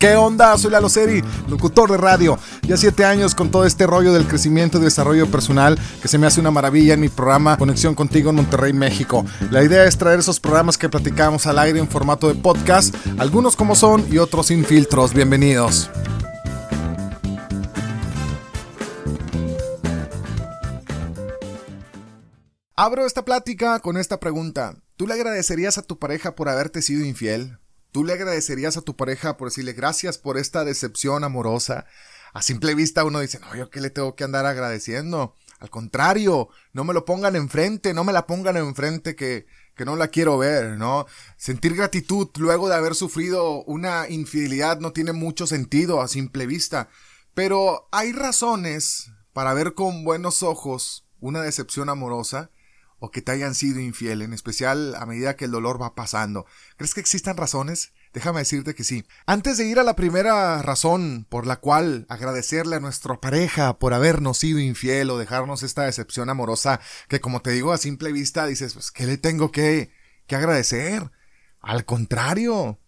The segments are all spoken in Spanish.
¿Qué onda? Soy Lalo Seri, locutor de radio. Ya siete años con todo este rollo del crecimiento y desarrollo personal que se me hace una maravilla en mi programa Conexión Contigo en Monterrey, México. La idea es traer esos programas que platicamos al aire en formato de podcast, algunos como son y otros sin filtros. Bienvenidos. Abro esta plática con esta pregunta. ¿Tú le agradecerías a tu pareja por haberte sido infiel? ¿Tú le agradecerías a tu pareja por decirle gracias por esta decepción amorosa? A simple vista uno dice, no, yo qué le tengo que andar agradeciendo. Al contrario, no me lo pongan enfrente, no me la pongan enfrente que, que no la quiero ver, ¿no? Sentir gratitud luego de haber sufrido una infidelidad no tiene mucho sentido a simple vista. Pero hay razones para ver con buenos ojos una decepción amorosa o que te hayan sido infiel, en especial a medida que el dolor va pasando. ¿Crees que existan razones? Déjame decirte que sí. Antes de ir a la primera razón por la cual agradecerle a nuestra pareja por habernos sido infiel o dejarnos esta decepción amorosa, que como te digo a simple vista dices, pues, ¿qué le tengo que, que agradecer? Al contrario,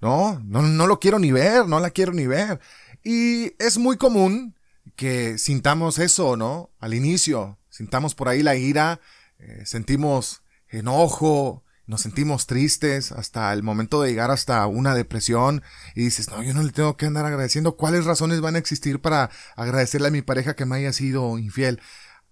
no, no, no lo quiero ni ver, no la quiero ni ver. Y es muy común que sintamos eso, ¿no? Al inicio, sintamos por ahí la ira, eh, sentimos enojo, nos sentimos tristes hasta el momento de llegar hasta una depresión y dices, no, yo no le tengo que andar agradeciendo. ¿Cuáles razones van a existir para agradecerle a mi pareja que me haya sido infiel?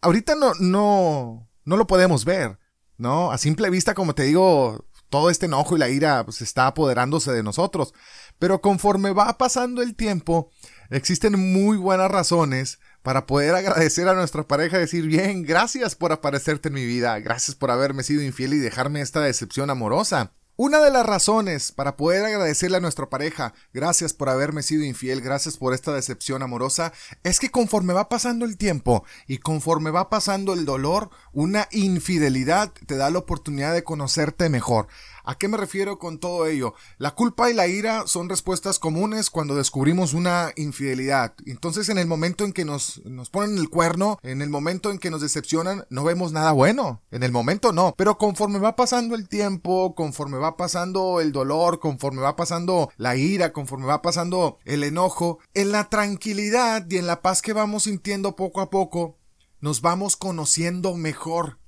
Ahorita no, no, no lo podemos ver, ¿no? A simple vista, como te digo, todo este enojo y la ira pues, está apoderándose de nosotros. Pero conforme va pasando el tiempo, existen muy buenas razones para poder agradecer a nuestra pareja, decir, bien, gracias por aparecerte en mi vida, gracias por haberme sido infiel y dejarme esta decepción amorosa. Una de las razones para poder agradecerle a nuestra pareja, gracias por haberme sido infiel, gracias por esta decepción amorosa, es que conforme va pasando el tiempo y conforme va pasando el dolor, una infidelidad te da la oportunidad de conocerte mejor. ¿A qué me refiero con todo ello? La culpa y la ira son respuestas comunes cuando descubrimos una infidelidad. Entonces en el momento en que nos, nos ponen el cuerno, en el momento en que nos decepcionan, no vemos nada bueno. En el momento no. Pero conforme va pasando el tiempo, conforme va pasando el dolor, conforme va pasando la ira, conforme va pasando el enojo, en la tranquilidad y en la paz que vamos sintiendo poco a poco, nos vamos conociendo mejor.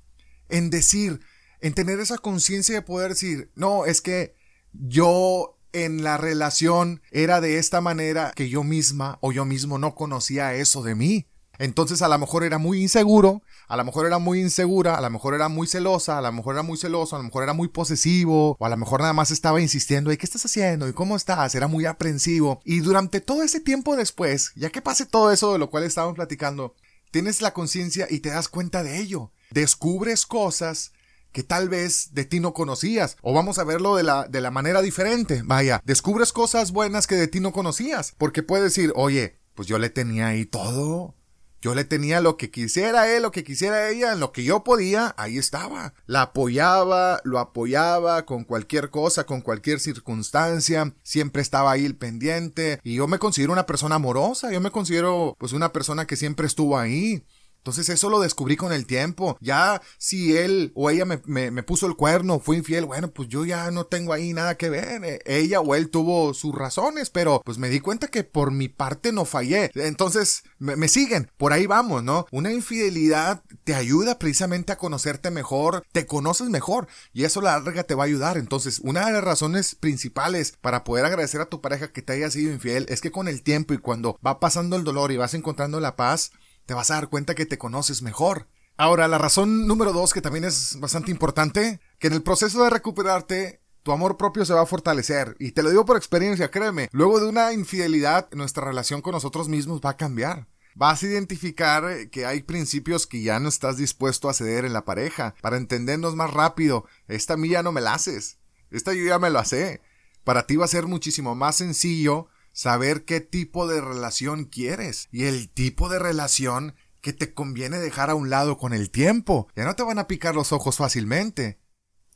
En decir, en tener esa conciencia de poder decir, no, es que yo en la relación era de esta manera que yo misma o yo mismo no conocía eso de mí. Entonces a lo mejor era muy inseguro, a lo mejor era muy insegura, a lo mejor era muy celosa, a lo mejor era muy celoso, a lo mejor era muy posesivo, o a lo mejor nada más estaba insistiendo, ¿y qué estás haciendo? ¿Y cómo estás? Era muy aprensivo. Y durante todo ese tiempo después, ya que pase todo eso de lo cual estábamos platicando, tienes la conciencia y te das cuenta de ello. Descubres cosas que tal vez de ti no conocías. O vamos a verlo de la, de la manera diferente. Vaya, descubres cosas buenas que de ti no conocías. Porque puedes decir, oye, pues yo le tenía ahí todo. Yo le tenía lo que quisiera él, lo que quisiera ella, en lo que yo podía, ahí estaba. La apoyaba, lo apoyaba con cualquier cosa, con cualquier circunstancia, siempre estaba ahí el pendiente. Y yo me considero una persona amorosa, yo me considero pues una persona que siempre estuvo ahí. Entonces eso lo descubrí con el tiempo. Ya si él o ella me, me, puso el cuerno, fue infiel, bueno, pues yo ya no tengo ahí nada que ver. Eh, ella o él tuvo sus razones, pero pues me di cuenta que por mi parte no fallé. Entonces me, me siguen, por ahí vamos, ¿no? Una infidelidad te ayuda precisamente a conocerte mejor, te conoces mejor y eso la larga te va a ayudar. Entonces una de las razones principales para poder agradecer a tu pareja que te haya sido infiel es que con el tiempo y cuando va pasando el dolor y vas encontrando la paz, te vas a dar cuenta que te conoces mejor. Ahora, la razón número dos, que también es bastante importante, que en el proceso de recuperarte, tu amor propio se va a fortalecer. Y te lo digo por experiencia, créeme. Luego de una infidelidad, nuestra relación con nosotros mismos va a cambiar. Vas a identificar que hay principios que ya no estás dispuesto a ceder en la pareja. Para entendernos más rápido, esta mía no me la haces. Esta yo ya me lo hace. Para ti va a ser muchísimo más sencillo saber qué tipo de relación quieres y el tipo de relación que te conviene dejar a un lado con el tiempo. Ya no te van a picar los ojos fácilmente.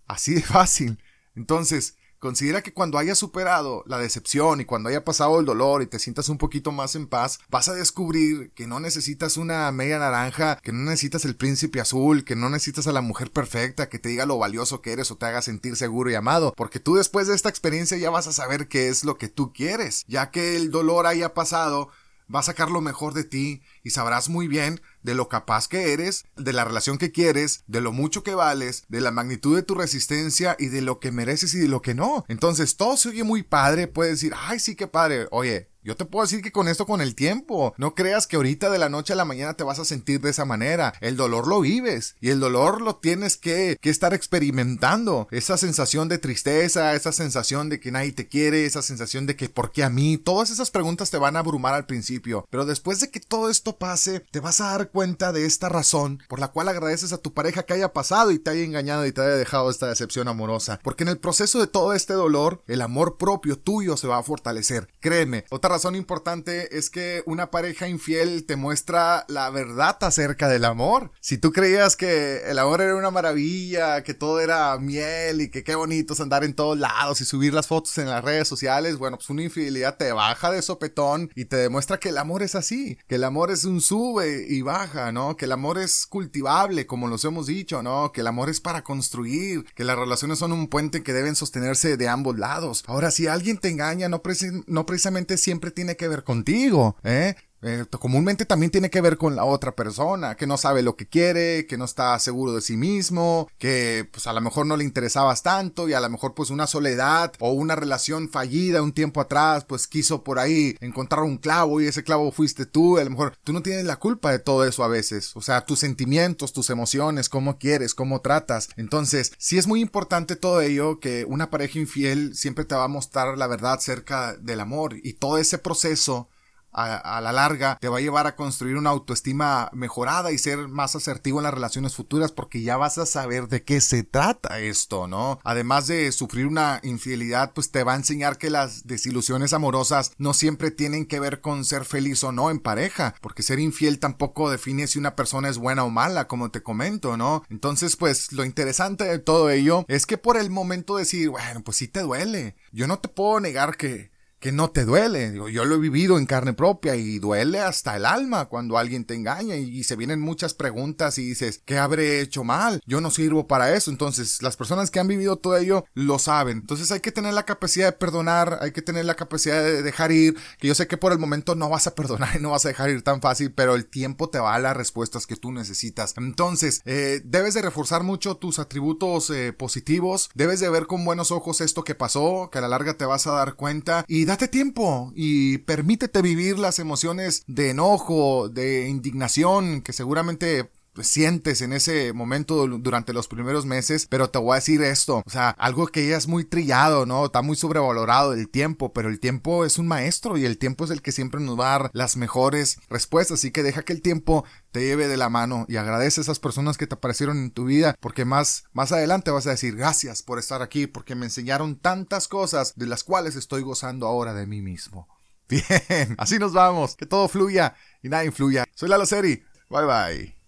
Así de fácil. Entonces, Considera que cuando hayas superado la decepción y cuando haya pasado el dolor y te sientas un poquito más en paz, vas a descubrir que no necesitas una media naranja, que no necesitas el príncipe azul, que no necesitas a la mujer perfecta que te diga lo valioso que eres o te haga sentir seguro y amado, porque tú después de esta experiencia ya vas a saber qué es lo que tú quieres, ya que el dolor haya pasado, va a sacar lo mejor de ti y sabrás muy bien de lo capaz que eres, de la relación que quieres, de lo mucho que vales, de la magnitud de tu resistencia y de lo que mereces y de lo que no. Entonces todo se oye muy padre, puedes decir, ay sí que padre, oye, yo te puedo decir que con esto, con el tiempo, no creas que ahorita de la noche a la mañana te vas a sentir de esa manera. El dolor lo vives y el dolor lo tienes que, que estar experimentando. Esa sensación de tristeza, esa sensación de que nadie te quiere, esa sensación de que ¿por qué a mí? Todas esas preguntas te van a abrumar al principio. Pero después de que todo esto pase, te vas a dar cuenta de esta razón por la cual agradeces a tu pareja que haya pasado y te haya engañado y te haya dejado esta decepción amorosa. Porque en el proceso de todo este dolor, el amor propio tuyo se va a fortalecer. Créeme. Otra razón importante es que una pareja infiel te muestra la verdad acerca del amor. Si tú creías que el amor era una maravilla, que todo era miel y que qué bonito es andar en todos lados y subir las fotos en las redes sociales, bueno, pues una infidelidad te baja de sopetón y te demuestra que el amor es así, que el amor es un sube y baja, ¿no? Que el amor es cultivable, como los hemos dicho, ¿no? Que el amor es para construir, que las relaciones son un puente que deben sostenerse de ambos lados. Ahora, si alguien te engaña, no, no precisamente siempre tiene que ver contigo, ¿eh? Eh, comúnmente también tiene que ver con la otra persona, que no sabe lo que quiere, que no está seguro de sí mismo, que pues a lo mejor no le interesabas tanto y a lo mejor pues una soledad o una relación fallida un tiempo atrás pues quiso por ahí encontrar un clavo y ese clavo fuiste tú, a lo mejor tú no tienes la culpa de todo eso a veces, o sea, tus sentimientos, tus emociones, cómo quieres, cómo tratas. Entonces, sí es muy importante todo ello que una pareja infiel siempre te va a mostrar la verdad acerca del amor y todo ese proceso a, la larga te va a llevar a construir una autoestima mejorada y ser más asertivo en las relaciones futuras porque ya vas a saber de qué se trata esto, ¿no? Además de sufrir una infidelidad, pues te va a enseñar que las desilusiones amorosas no siempre tienen que ver con ser feliz o no en pareja, porque ser infiel tampoco define si una persona es buena o mala, como te comento, ¿no? Entonces, pues lo interesante de todo ello es que por el momento decir, bueno, pues sí te duele. Yo no te puedo negar que que no te duele. Yo lo he vivido en carne propia y duele hasta el alma cuando alguien te engaña y, se vienen muchas preguntas y dices, ¿qué habré hecho mal? Yo no sirvo para eso. Entonces, las personas que han vivido todo ello lo saben. Entonces, hay que tener la capacidad de perdonar, hay que tener la capacidad de dejar ir, que yo sé que por el momento no vas a perdonar y no vas a dejar ir tan fácil, pero el tiempo te va a las respuestas que tú necesitas. Entonces, eh, debes de reforzar mucho tus atributos eh, positivos, debes de ver con buenos ojos esto que pasó, que a la larga te vas a dar cuenta y date tiempo y permítete vivir las emociones de enojo, de indignación que seguramente sientes en ese momento durante los primeros meses, pero te voy a decir esto, o sea, algo que ya es muy trillado, ¿no? Está muy sobrevalorado el tiempo, pero el tiempo es un maestro y el tiempo es el que siempre nos va a dar las mejores respuestas, así que deja que el tiempo te lleve de la mano y agradece a esas personas que te aparecieron en tu vida, porque más, más adelante vas a decir gracias por estar aquí, porque me enseñaron tantas cosas de las cuales estoy gozando ahora de mí mismo. Bien, así nos vamos, que todo fluya y nada influya. Soy Lalo Seri, bye bye.